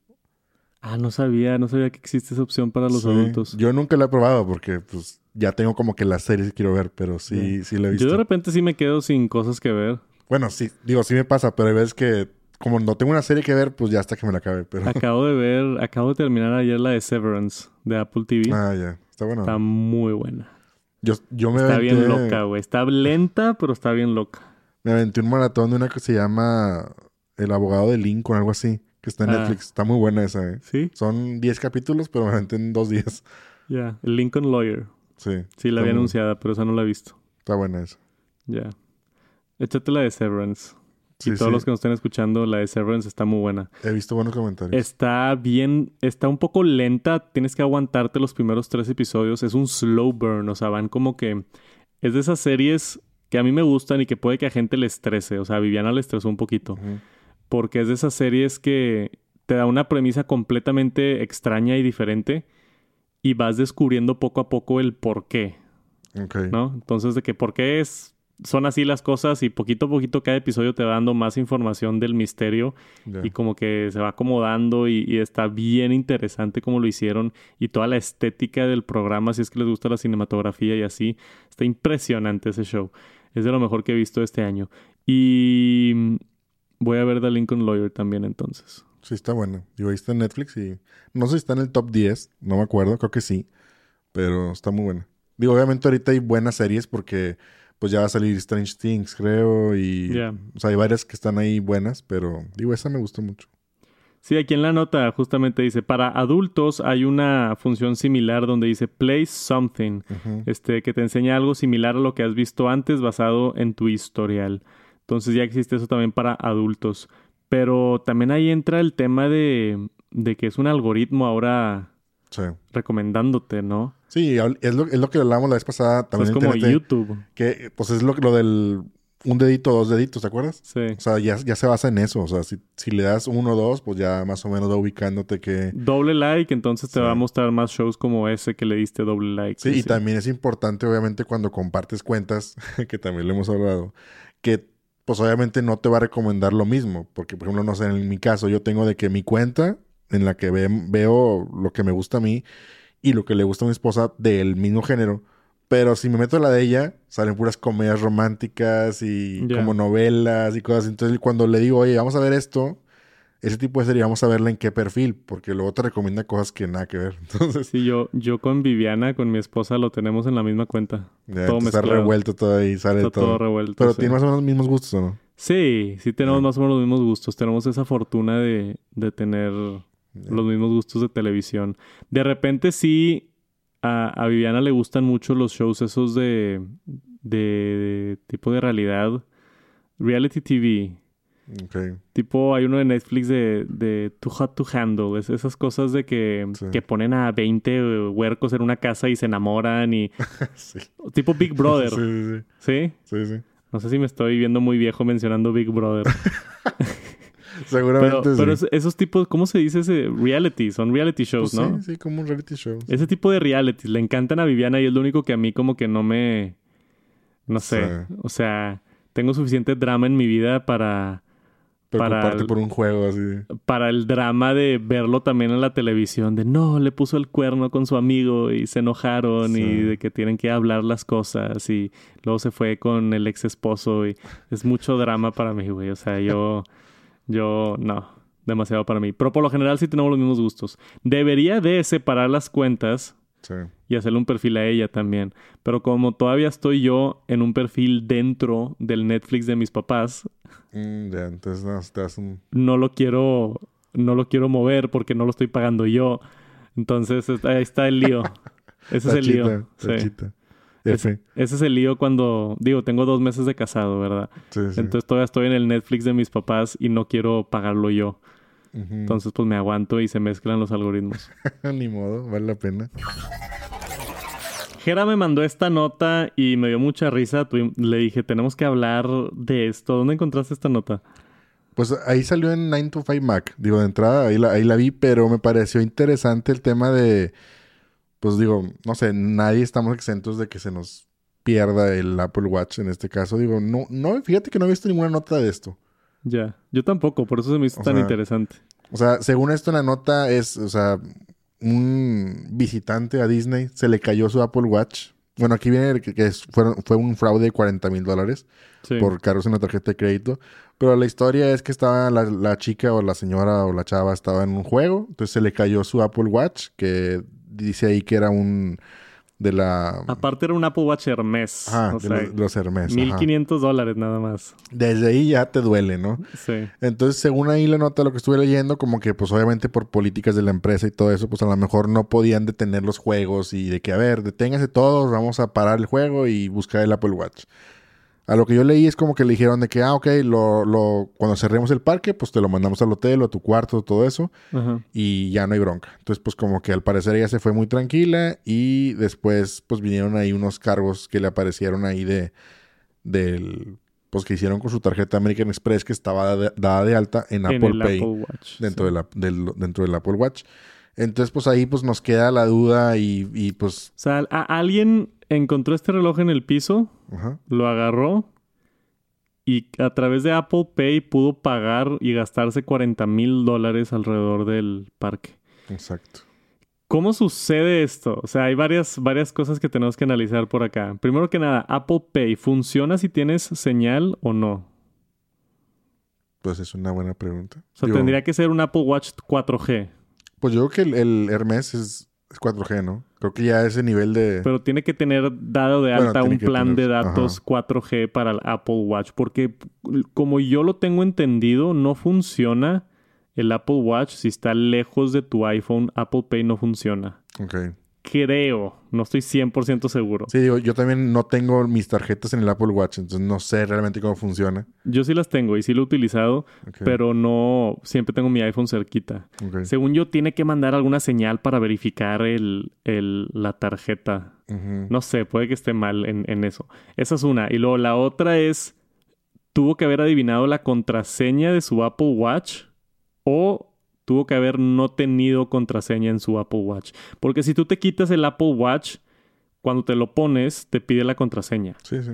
Ah, no sabía, no sabía que existe esa opción para los Sí. adultos. Yo nunca la he probado porque pues ya tengo como que las series que quiero ver, pero sí, sí la he visto. Yo de repente sí me quedo sin cosas que ver. Bueno, sí, digo, sí me pasa, pero hay veces que como no tengo una serie que ver, pues ya hasta que me la acabe. Pero... Acabo de ver, acabo de terminar ayer la de Severance de Apple TV. ah, ya. Está bueno. Está muy buena. Yo, yo me, Está bien loca, güey. Está lenta, pero está bien loca. me aventé un maratón de una que se llama El abogado de Lincoln, algo así, que está en Ah. Netflix. Está muy buena esa, ¿eh? ¿Sí? Son 10 capítulos, pero me en dos días. Ya. El Lincoln Lawyer. Sí. Sí, la había muy- anunciada, pero esa no la he visto. Está buena esa. Ya. Échate la de Severance. Sí, y todos sí. los que nos estén escuchando, la de Severance está muy buena. He visto buenos comentarios. Está bien, está un poco lenta, tienes que aguantarte los primeros tres episodios, es un slow burn, o sea, van como que es de esas series que a mí me gustan y que puede que a gente le estrese, o sea, a Viviana le estresó un poquito, Ujú. Porque es de esas series que te da una premisa completamente extraña y diferente y vas descubriendo poco a poco el por qué, Ok. ¿no? Entonces, de que por qué es... Son así las cosas y poquito a poquito cada episodio te va dando más información del misterio y como que se va acomodando y, y está bien interesante como lo hicieron y toda la estética del programa, si es que les gusta la cinematografía y así, está impresionante ese show. Es de lo mejor que he visto este año. Y voy a ver The Lincoln Lawyer también entonces. Sí, está buena. Digo, ahí está en Netflix y no sé si está en el top 10, no me acuerdo, creo que sí, pero está muy buena. Digo, obviamente ahorita hay buenas series porque pues ya va a salir Strange Things, creo, y o sea, hay varias que están ahí buenas, pero digo, esa me gustó mucho. Sí, aquí en la nota justamente dice, para adultos hay una función similar donde dice Play Something. Este, que te enseña algo similar a lo que has visto antes basado en tu historial. Entonces ya existe eso también para adultos. Pero también ahí entra el tema de, de que es un algoritmo ahora Sí. recomendándote, ¿no? Sí, es lo, es lo que hablábamos la vez pasada O sea, también es como TNT, YouTube. que pues es lo, lo del un dedito, dos deditos, ¿te acuerdas? Sí. O sea, ya, ya se basa en eso. O sea, si, si le das uno o dos, pues ya más o menos va ubicándote que... Doble like, entonces te Sí. va a mostrar más shows como ese que le diste doble like. Sí, y también es importante, obviamente, cuando compartes cuentas, que también lo hemos hablado, que pues obviamente no te va a recomendar lo mismo. Porque, por ejemplo, no sé, en mi caso, yo tengo de que mi cuenta, en la que ve- veo lo que me gusta a mí y lo que le gusta a mi esposa del mismo género. Pero si me meto a la de ella, salen puras comedias románticas y como novelas y cosas. Entonces, cuando le digo, oye, vamos a ver esto, ese tipo de serie, vamos a verla en qué perfil, porque luego te recomienda cosas que nada que ver. Entonces, Sí, yo, yo con Viviana, con mi esposa, lo tenemos en la misma cuenta. ya, todo está revuelto todo ahí, sale Está todo. todo revuelto. Pero sí. tiene más o menos los mismos gustos, ¿o no? Sí, sí tenemos Ah. más o menos los mismos gustos. Tenemos esa fortuna de, de tener los mismos gustos de televisión. De repente sí, a, a Viviana le gustan mucho los shows esos de, de, de tipo de realidad Reality TV. Tipo, hay uno de Netflix de, de Too Hot to Handle. Es esas cosas de que, Sí. que ponen a 20 huercos en una casa y se enamoran y... sí. Tipo Big Brother. Sí, sí, ¿Sí? sí. sí, sí. No sé si me estoy viendo muy viejo mencionando Big Brother. Seguramente pero sí. pero es- esos tipos, ¿cómo se dice ese? Reality. Son reality shows, Pues ¿no? Sí, sí, como un reality show. Ese tipo de reality le encantan a Viviana y es lo único que a mí como que no me... No sé. O sea, tengo suficiente drama en mi vida para... para Preocuparte el- por un juego así. Para el drama de verlo también en la televisión. De no, le puso el cuerno con su amigo y se enojaron Sí. y de que tienen que hablar las cosas y luego se fue con el ex esposo y es mucho drama para mí, güey. O sea, yo... yo... No. Demasiado para mí. Pero por lo general sí tenemos los mismos gustos. Debería de separar las cuentas Sí. y hacerle un perfil a ella también. Pero como todavía estoy yo en un perfil dentro del Netflix de mis papás, Mm, no, lo quiero, no lo quiero mover porque no lo estoy pagando yo. Entonces es- ahí está el lío. Ese es el lío. Sí. Es- ese es el lío cuando, digo, tengo dos meses de casado, ¿verdad? Sí. Entonces todavía estoy en el Netflix de mis papás y no quiero pagarlo yo. Entonces pues me aguanto y se mezclan los algoritmos. Ni modo, vale la pena. Jera me mandó esta nota y me dio mucha risa. Le dije, tenemos que hablar de esto. ¿Dónde encontraste esta nota? Pues ahí salió en 9 to 5 Mac. Digo, de entrada, ahí la, ahí la vi, pero me pareció interesante el tema de. Pues digo, no sé, nadie estamos exentos de que se nos pierda el Apple Watch en este caso. Digo, no, no, fíjate que no he visto ninguna nota de esto. Ya, yo tampoco, por eso se me hizo O tan sea, interesante. O sea, según esto en la nota es, o sea, un visitante a Disney se le cayó su Apple Watch. Bueno, aquí viene que, fueron- fue un fraude de 40 mil dólares Sí. por cargos en la tarjeta de crédito. Pero la historia es que estaba la, la chica o la señora o la chava estaba en un juego. Entonces se le cayó su Apple Watch, que dice ahí que era un de la... Aparte era un Apple Watch Hermes. O de sea, los, de los Hermes. ajá. 1500 dólares nada más. Desde ahí ya te duele, ¿no? Sí. Entonces, según ahí la nota, lo que estuve leyendo, como que pues obviamente por políticas de la empresa y todo eso, pues a lo mejor no podían detener los juegos y de que, a ver, deténganse todos, vamos a parar el juego y buscar el Apple Watch. A lo que yo leí es como que le dijeron de que, ah, ok, lo, lo, cuando cerremos el parque, pues te lo mandamos al hotel o a tu cuarto, todo eso, Ajá. y ya no hay bronca. Entonces, pues como que al parecer ella se fue muy tranquila y después, pues vinieron ahí unos cargos que le aparecieron ahí de, del, pues que hicieron con su tarjeta American Express que estaba de- dada de alta en En Apple el Pay Apple Watch. dentro, sí. de la, del, dentro del Apple Watch. Entonces, pues ahí pues nos queda la duda y, y pues, O sea, a- alguien encontró este reloj en el piso, ajá, lo agarró y a través de Apple Pay pudo pagar y gastarse 40 mil dólares alrededor del parque. exacto. ¿Cómo sucede esto? O sea, hay varias, varias cosas que tenemos que analizar por acá. Primero que nada, Apple Pay, ¿funciona si tienes señal o no? Pues es una buena pregunta. O sea, tendría que ser un Apple Watch 4G, Pues yo creo que el, el Hermes es, es 4G, ¿no? Creo que ya ese nivel de... pero tiene que tener dado de alta un plan tener- de datos 4G para el Apple Watch, porque como yo lo tengo entendido, no funciona el Apple Watch si está lejos de tu iPhone, Apple Pay no funciona. Ok. Creo, no estoy 100% seguro. Sí, digo, yo también no tengo mis tarjetas en el Apple Watch, entonces no sé realmente cómo funciona. Yo sí las tengo y sí lo he utilizado, pero no siempre tengo mi iPhone cerquita. Según yo, tiene que mandar alguna señal para verificar el, el- la tarjeta. No sé, puede que esté mal en, en eso. Esa es una. Y luego la otra es, tuvo que haber adivinado la contraseña de su Apple Watch tuvo que haber no tenido contraseña en su Apple Watch. Porque si tú te quitas el Apple Watch, cuando te lo pones, te pide la contraseña. Sí, sí.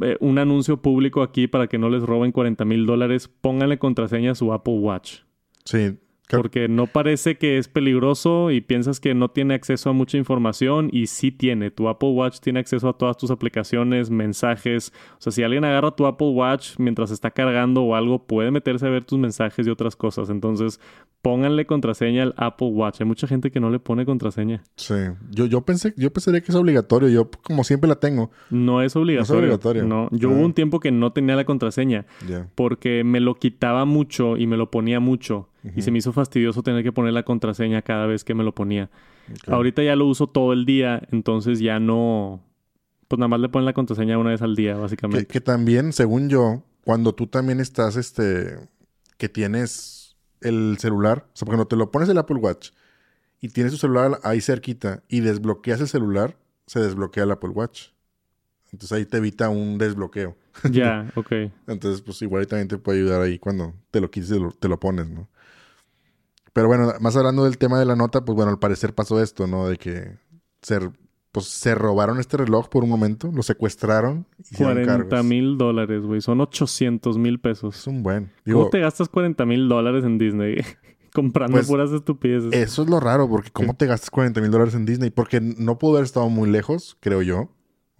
Eh, un anuncio público aquí para que no les roben 40 mil dólares, pónganle contraseña a su Apple Watch. Sí. Porque no parece que es peligroso y piensas que no tiene acceso a mucha información y sí tiene. Tu Apple Watch tiene acceso a todas tus aplicaciones, mensajes. O sea, si alguien agarra tu Apple Watch mientras está cargando o algo, puede meterse a ver tus mensajes y otras cosas. Entonces, pónganle contraseña al Apple Watch. Hay mucha gente que no le pone contraseña. Sí. Yo, yo pensé, yo pensaría que es obligatorio. Yo, como siempre la tengo. No es obligatorio. obligatorio. No, yo Ah. hubo un tiempo que no tenía la contraseña. Ya. porque me lo quitaba mucho y me lo ponía mucho. Y se me hizo fastidioso tener que poner la contraseña cada vez que me lo ponía. Ahorita ya lo uso todo el día, entonces ya no... Pues nada más le ponen la contraseña una vez al día, básicamente. que también, según yo, cuando tú también estás, este, que tienes el celular, o sea, cuando te lo pones el Apple Watch y tienes tu celular ahí cerquita y desbloqueas el celular, se desbloquea el Apple Watch. Entonces ahí te evita un desbloqueo. Ya, ok. Entonces, pues igual también te puede ayudar ahí cuando te lo quites, te lo pones, ¿no? Pero bueno, más hablando del tema de la nota, pues bueno, al parecer pasó esto, ¿no? De que se, pues, se robaron este reloj por un momento, lo secuestraron. 40 mil dólares, güey. Son 800 mil pesos. Es un buen. ¿Cómo te gastas 40 mil dólares en Disney? Comprando Pues, puras estupideces. Eso es lo raro, porque ¿cómo te gastas 40 mil dólares en Disney? Porque no pudo haber estado muy lejos, creo yo.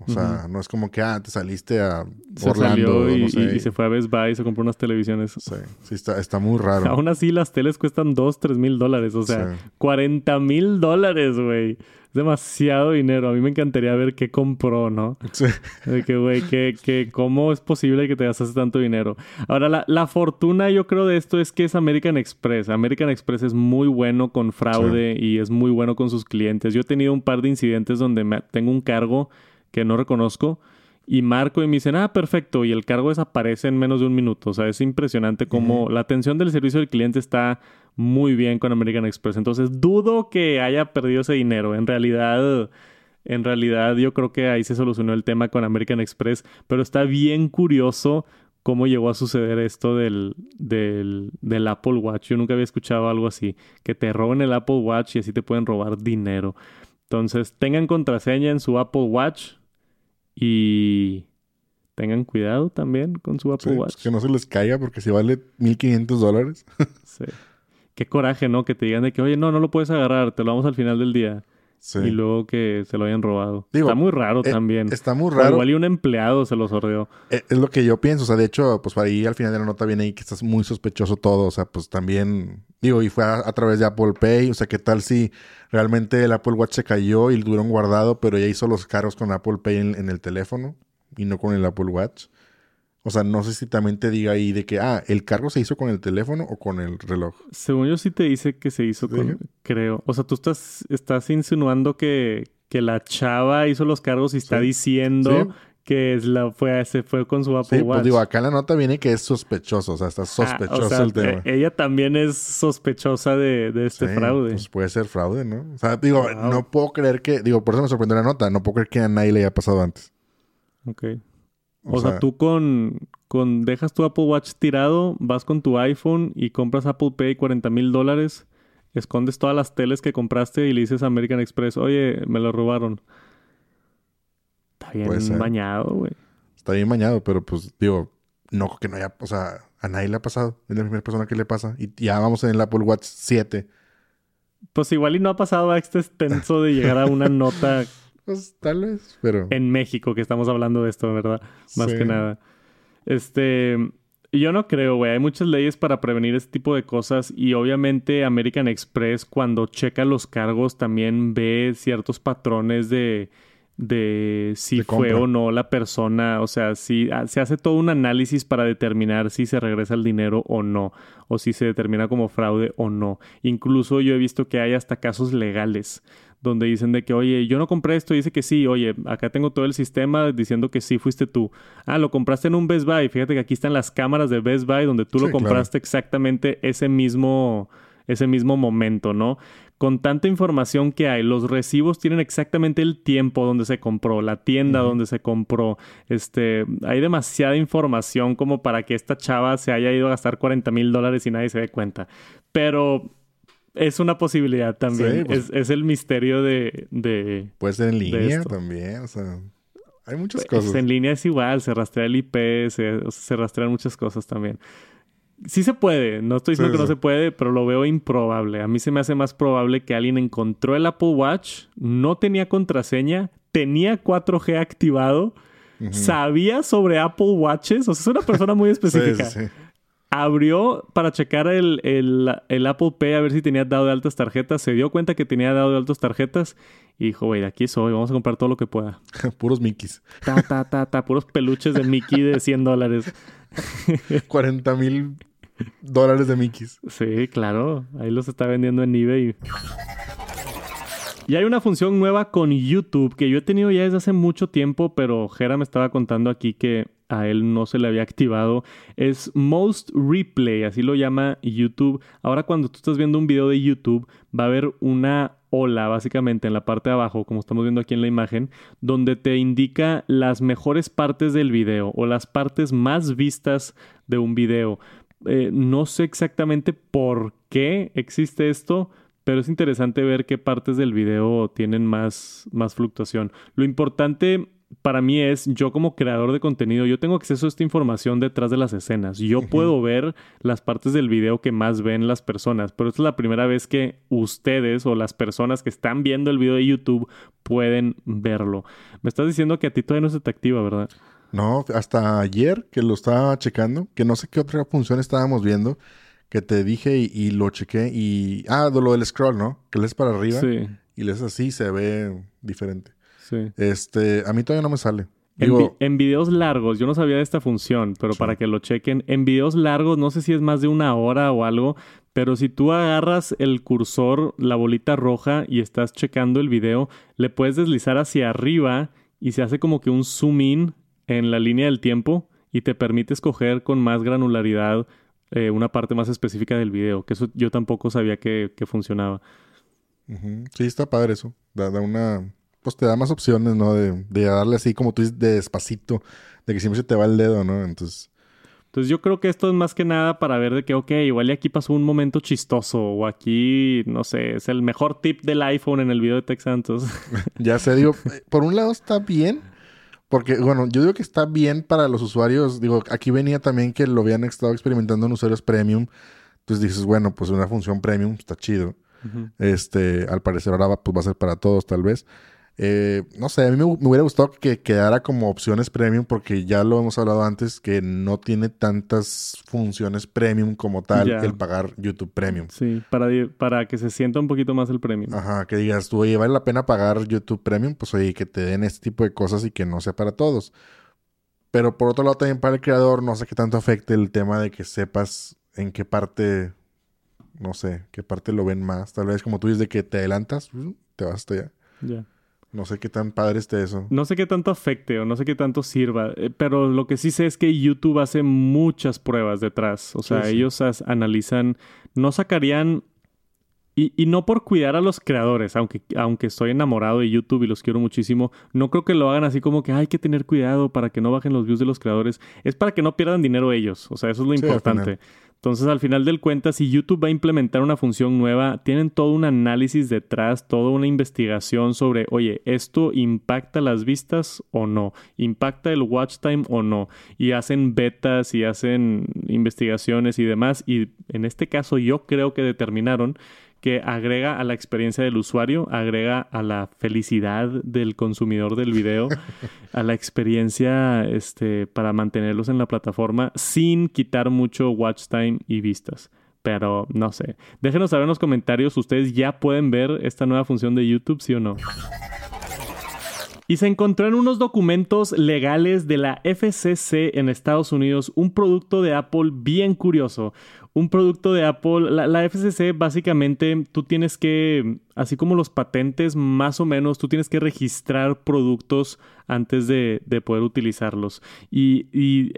O sea, no es como que, ah, te saliste a se Orlando, salió y, no sé. y- y se fue a Best Buy y se compró unas televisiones. Sí, sí está, está muy raro. Aún así, las teles cuestan 2, 3 mil dólares. O sea, Sí. 40 mil dólares, güey. Es demasiado dinero. A mí me encantaría ver qué compró, ¿no? Sí. De que, güey, que, que cómo es posible que te gastes tanto dinero. Ahora, la, la fortuna yo creo de esto es que es American Express. American Express es muy bueno con fraude y es muy bueno con sus clientes. Yo he tenido un par de incidentes donde me- tengo un cargo que no reconozco y marco y me dicen, ah, perfecto, y el cargo desaparece en menos de un minuto. O sea, es impresionante cómo la atención del servicio del cliente está muy bien con American Express. Entonces, dudo que haya perdido ese dinero. En realidad... En realidad yo creo que ahí se solucionó el tema con American Express, pero está bien curioso cómo llegó a suceder esto del, del, del Apple Watch. Yo nunca había escuchado algo así, que te roben el Apple Watch y así te pueden robar dinero. Entonces tengan contraseña en su Apple Watch y tengan cuidado también con su Apple Sí, Watch. pues que no se les caiga porque si vale 1500 dólares. Sí. Qué coraje, ¿no? Que te digan de que, oye, no, no lo puedes agarrar, te lo vamos al final del día. Sí. Y luego que se lo hayan robado. Digo, Está muy raro eh, también. Está muy O raro. igual y un empleado se lo sordeó. Eh, Es lo que yo pienso. O sea, de hecho, pues para ahí al final de la nota viene ahí que estás muy sospechoso todo. O sea, pues también, digo, y fue a, a través de Apple Pay. O sea, ¿qué tal si realmente el Apple Watch se cayó y lo tuvieron guardado, pero ya hizo los cargos con Apple Pay en, en el teléfono y no con el Apple Watch? O sea, no sé si también te diga ahí de que, ah, el cargo se hizo con el teléfono o con el reloj. Según yo sí te dice que se hizo ¿Sí? con... Creo. O sea, tú estás, estás insinuando que, que la chava hizo los cargos y está Sí. diciendo Sí. que es la, fue, se fue con su Apple Sí, Watch. pues digo, acá la nota viene que es sospechoso. O sea, está Ah, sospechoso o sea, el tema. eh, ella también es sospechosa de, de este Sí, fraude. Pues puede ser fraude, ¿no? O sea, digo, Wow. no puedo creer que, digo, por eso me sorprendió la nota, no puedo creer que a nadie le haya pasado antes. Ok. O O, sea, sea- tú con, con... Dejas tu Apple Watch tirado, vas con tu iPhone y compras Apple Pay 40 mil dólares, escondes todas las teles que compraste y le dices a American Express, oye, me lo robaron. Está bien bañado, güey. Está bien bañado, pero pues, digo, no que no haya, o sea, a nadie le ha pasado. Es la primera persona que le pasa. Y ya vamos en el Apple Watch 7. Pues igual y no ha pasado a este extenso de llegar a una nota Pues tal vez, pero... en México que estamos hablando de esto, ¿verdad? Más Sí. que nada. Este, yo no creo, güey. Hay muchas leyes para prevenir este tipo de cosas y obviamente American Express cuando checa los cargos también ve ciertos patrones de de si De fue o no la persona, o sea, si ah, se hace todo un análisis para determinar si se regresa el dinero o no, o si se determina como fraude o no. Incluso yo he visto que hay hasta casos legales donde dicen de que, oye, yo no compré esto, y dice que sí, oye, acá tengo todo el sistema diciendo que sí fuiste tú. Ah, lo compraste en un Best Buy, fíjate que aquí están las cámaras de Best Buy donde tú Sí, lo compraste exactamente ese mismo, ese mismo momento, ¿no? Con tanta información que hay, los recibos tienen exactamente el tiempo donde se compró, la tienda donde se compró. Este, hay demasiada información como para que esta chava se haya ido a gastar 40 mil dólares y nadie se dé cuenta. Pero es una posibilidad también. Sí, pues- es, es el misterio de, de Puede ser en línea también, o sea... Hay muchas pues, cosas. en línea es igual, se rastrea el IP, se, o sea, se rastrean muchas cosas también. Sí se puede, no estoy diciendo Sí, que no se puede, pero lo veo improbable. A mí se me hace más probable que alguien encontró el Apple Watch, no tenía contraseña, tenía 4G activado, sabía sobre Apple Watches, o sea, es una persona muy Sí, específica. Abrió para checar el, el, el Apple Pay a ver si tenía dado de altas tarjetas, se dio cuenta que tenía dado de altas tarjetas y dijo, güey, aquí soy, vamos a comprar todo lo que pueda. Puros Mickeys. Ta, ta, ta, ta, puros peluches de Mickey de 100 dólares. 40 mil dólares de Mickeys. Sí, claro. Ahí los está vendiendo en eBay. Y hay una función nueva con YouTube que yo he tenido ya desde hace mucho tiempo, pero Jera me estaba contando aquí que a él no se le había activado, es Most Replay, así lo llama YouTube. Ahora cuando tú estás viendo un video de YouTube, va a haber una ola básicamente en la parte de abajo, como estamos viendo aquí en la imagen, donde te indica las mejores partes del video o las partes más vistas de un video. Eh, no sé exactamente por qué existe esto, pero es interesante ver qué partes del video tienen más, más fluctuación. Lo importante para mí es, yo como creador de contenido, yo tengo acceso a esta información detrás de las escenas. Yo puedo ver las partes del video que más ven las personas, pero esta es la primera vez que ustedes o las personas que están viendo el video de YouTube pueden verlo. Me estás diciendo que a ti todavía no se te activa, ¿verdad? No, hasta ayer que lo estaba checando, que no sé qué otra función estábamos viendo, que te dije y, lo chequé y... Ah, lo del scroll, ¿no? Que lees para arriba sí. y lees así se ve diferente. Este, a mí todavía no me sale. en, videos largos, yo no sabía de esta función, pero para que lo chequen, en videos largos, no sé si es más de una hora o algo, pero si tú agarras el cursor, la bolita roja y estás checando el video, le puedes deslizar hacia arriba y se hace como que un zoom in en la línea del tiempo y te permite escoger con más granularidad eh, una parte más específica del video, que eso yo tampoco sabía que, funcionaba. Sí, está padre eso. da una pues te da más opciones, ¿no? De, de darle así como tú dices, de despacito, de que siempre se te va el dedo, ¿no? Entonces... Entonces yo creo que esto es más que nada para ver de que, ok, igual y aquí pasó un momento chistoso o aquí, no sé, es el mejor tip del iPhone en el video de Tex Santos. ya sé, digo, por un lado está bien, porque, bueno, yo digo que está bien para los usuarios, digo, aquí venía también que lo habían estado experimentando en usuarios premium, entonces dices, bueno, pues una función premium está chido. Este, al parecer ahora pues va a ser para todos tal vez. Eh, no sé, a mí me, hubiera gustado que quedara como opciones premium porque ya lo hemos hablado antes que no tiene tantas funciones premium como tal el pagar YouTube Premium. Sí, para, para que se sienta un poquito más el premium. Ajá, que digas tú, oye, vale la pena pagar YouTube Premium, pues oye, que te den este tipo de cosas y que no sea para todos. Pero por otro lado también para el creador no sé qué tanto afecte el tema de que sepas en qué parte, no sé, qué parte lo ven más. Tal vez como tú dices de que te adelantas, te vas hasta allá. Ya. No sé qué tan padre esté eso. No sé qué tanto afecte o no sé qué tanto sirva, eh, pero lo que sí sé es que YouTube hace muchas pruebas detrás. O sea, ellos analizan, no sacarían, y, y, no por cuidar a los creadores, aunque, aunque estoy enamorado de YouTube y los quiero muchísimo, no creo que lo hagan así como que hay que tener cuidado para que no bajen los views de los creadores. Es para que no pierdan dinero ellos. O sea, eso es lo importante. Entonces, al final del cuenta, si YouTube va a implementar una función nueva, tienen todo un análisis detrás, toda una investigación sobre, oye, ¿esto impacta las vistas o no? ¿Impacta el watch time o no? Y hacen betas y hacen investigaciones y demás. Y en este caso, yo creo que determinaron que agrega a la experiencia del usuario, agrega a la felicidad del consumidor del video, a la experiencia este, para mantenerlos en la plataforma sin quitar mucho watch time y vistas. Pero no sé. Déjenos saber en los comentarios, ¿ustedes ya pueden ver esta nueva función de YouTube, sí o no? Y se encontró en unos documentos legales de la FCC en Estados Unidos un producto de Apple bien curioso un producto de Apple, la, FCC básicamente tú tienes que, así como los patentes, más o menos, tú tienes que registrar productos antes de, poder utilizarlos. Y,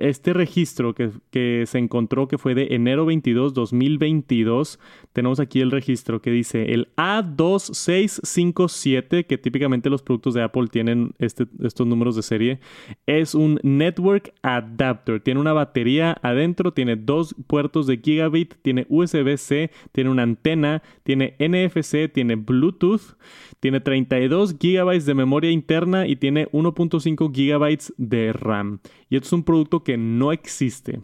este registro que, que, se encontró, que fue de enero 22, 2022, tenemos aquí el registro que dice el A2657, que típicamente los productos de Apple tienen este, estos números de serie, es un Network Adapter. Tiene una batería adentro, tiene dos puertos de tiene USB-C, tiene una antena, tiene NFC, tiene Bluetooth, tiene 32 GB de memoria interna y tiene 1.5 GB de RAM. Y esto es un producto que no existe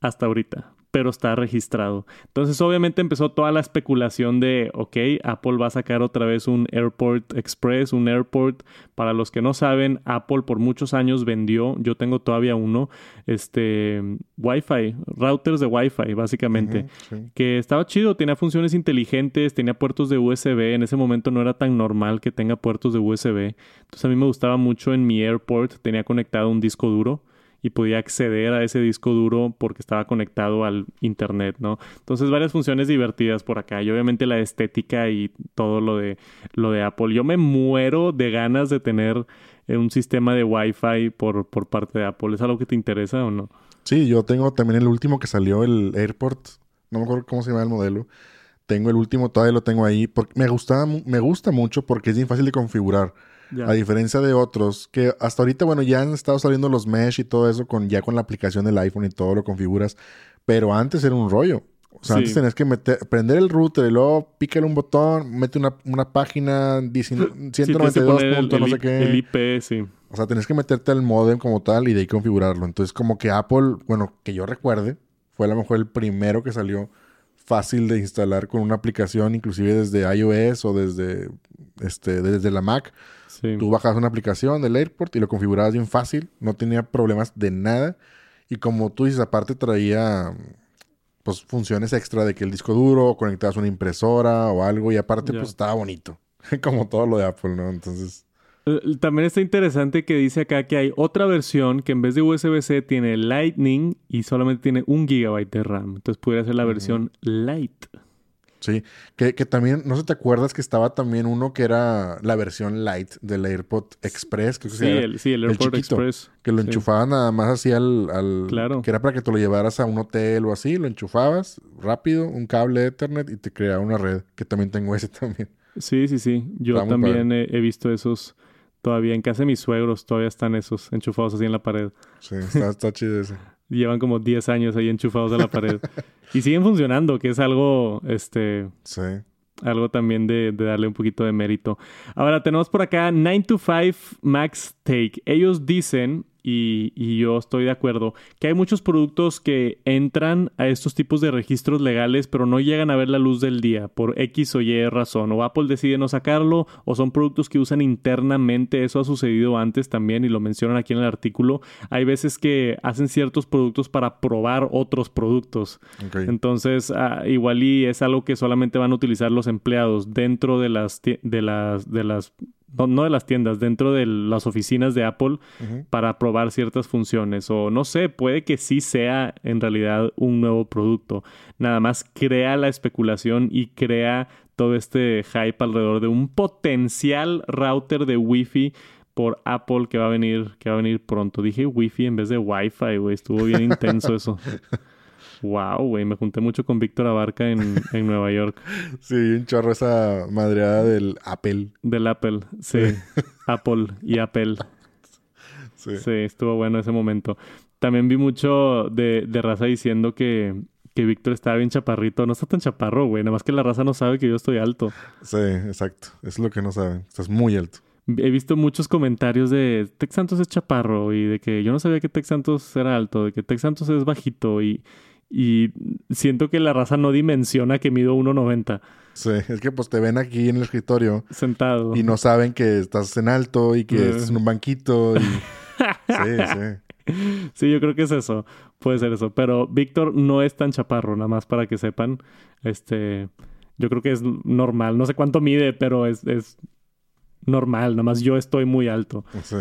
hasta ahorita pero está registrado. Entonces obviamente empezó toda la especulación de, ok, Apple va a sacar otra vez un Airport Express, un Airport. Para los que no saben, Apple por muchos años vendió, yo tengo todavía uno, este, Wi-Fi, routers de Wi-Fi básicamente, que estaba chido, tenía funciones inteligentes, tenía puertos de USB, en ese momento no era tan normal que tenga puertos de USB. Entonces a mí me gustaba mucho en mi Airport, tenía conectado un disco duro y podía acceder a ese disco duro porque estaba conectado al internet, ¿no? Entonces varias funciones divertidas por acá y obviamente la estética y todo lo de lo de Apple. Yo me muero de ganas de tener eh, un sistema de Wi-Fi por, por parte de Apple. ¿Es algo que te interesa o no? Sí, yo tengo también el último que salió, el AirPort. No me acuerdo cómo se llama el modelo. Tengo el último, todavía lo tengo ahí. Me, gusta, me gusta mucho porque es bien fácil de configurar. A diferencia de otros, que hasta ahorita, bueno, ya han estado saliendo los mesh y todo eso con ya con la aplicación del iPhone y todo lo configuras. Pero antes era un rollo. O sea, antes tenías que meter, prender el router y luego pícale un botón, mete una, una página 192 puntos, no sé qué. El IP, sí. O sea, tenés que meterte al modem como tal y de ahí configurarlo. Entonces, como que Apple, bueno, que yo recuerde, fue a lo mejor el primero que salió fácil de instalar con una aplicación, inclusive desde iOS o desde, este, desde la Mac. Tú bajabas una aplicación del Airport y lo configurabas bien fácil, no tenía problemas de nada. Y como tú dices, aparte traía pues funciones extra de que el disco duro conectabas una impresora o algo y aparte pues estaba bonito, como todo lo de Apple, ¿no? Entonces... Eh, también está interesante que dice acá que hay otra versión que en vez de USB-C tiene Lightning y solamente tiene un gigabyte de RAM. Entonces podría ser la versión Light. Sí, que, también, no sé, ¿te acuerdas que estaba también uno que era la versión light del AirPod Express? Que sí, el, sí, el AirPod Express. Que lo enchufaban nada más así al, al... Claro. Que era para que te lo llevaras a un hotel o así, lo enchufabas rápido, un cable Ethernet y te creaba una red, que también tengo ese también. Sí, sí, sí. Yo también he, visto esos todavía en casa de mis suegros, todavía están esos enchufados así en la pared. Sí, está, está chido ese. Llevan como 10 años ahí enchufados a la pared. y siguen funcionando, que es algo, este... Sí. Algo también de, de, darle un poquito de mérito. Ahora tenemos por acá 9 to 5 Max Take. Ellos dicen, y, yo estoy de acuerdo, que hay muchos productos que entran a estos tipos de registros legales, pero no llegan a ver la luz del día por X o Y razón. O Apple decide no sacarlo, o son productos que usan internamente. Eso ha sucedido antes también y lo mencionan aquí en el artículo. Hay veces que hacen ciertos productos para probar otros productos. Entonces, ah, igual y es algo que solamente van a utilizar los empleados dentro de las, de las, de las no, de las tiendas, dentro de las oficinas de Apple para probar ciertas funciones. O no sé, puede que sí sea en realidad un nuevo producto. Nada más crea la especulación y crea todo este hype alrededor de un potencial router de Wi-Fi por Apple que va a venir, que va a venir pronto. Dije Wi-Fi en vez de Wi-Fi, güey. Estuvo bien intenso eso. Wow, güey, me junté mucho con Víctor Abarca en, en Nueva York. Sí, un chorro esa madreada del Apple. Del Apple, sí. Apple y Apple. Sí. sí. estuvo bueno ese momento. También vi mucho de, de raza diciendo que, que Víctor estaba bien chaparrito. No está tan chaparro, güey. Nada más que la raza no sabe que yo estoy alto. Sí, exacto. Es lo que no saben. Estás muy alto. He visto muchos comentarios de Tex Santos es chaparro y de que yo no sabía que Tex Santos era alto, de que Tex Santos es bajito y y siento que la raza no dimensiona que mido 1.90. Sí, es que pues te ven aquí en el escritorio. Sentado. Y no saben que estás en alto y que estás en un banquito. Y... sí, sí. Sí, yo creo que es eso. Puede ser eso. Pero Víctor no es tan chaparro, nada más para que sepan. Este. Yo creo que es normal. No sé cuánto mide, pero es, es normal. Nada más yo estoy muy alto. Sí.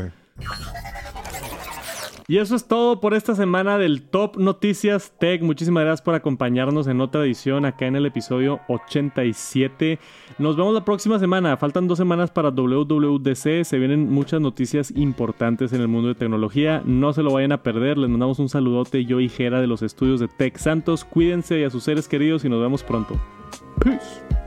Y eso es todo por esta semana del Top Noticias Tech. Muchísimas gracias por acompañarnos en otra edición acá en el episodio 87. Nos vemos la próxima semana. Faltan dos semanas para WWDC. Se vienen muchas noticias importantes en el mundo de tecnología. No se lo vayan a perder. Les mandamos un saludote yo y Jera de los estudios de Tech Santos. Cuídense y a sus seres queridos y nos vemos pronto. Peace.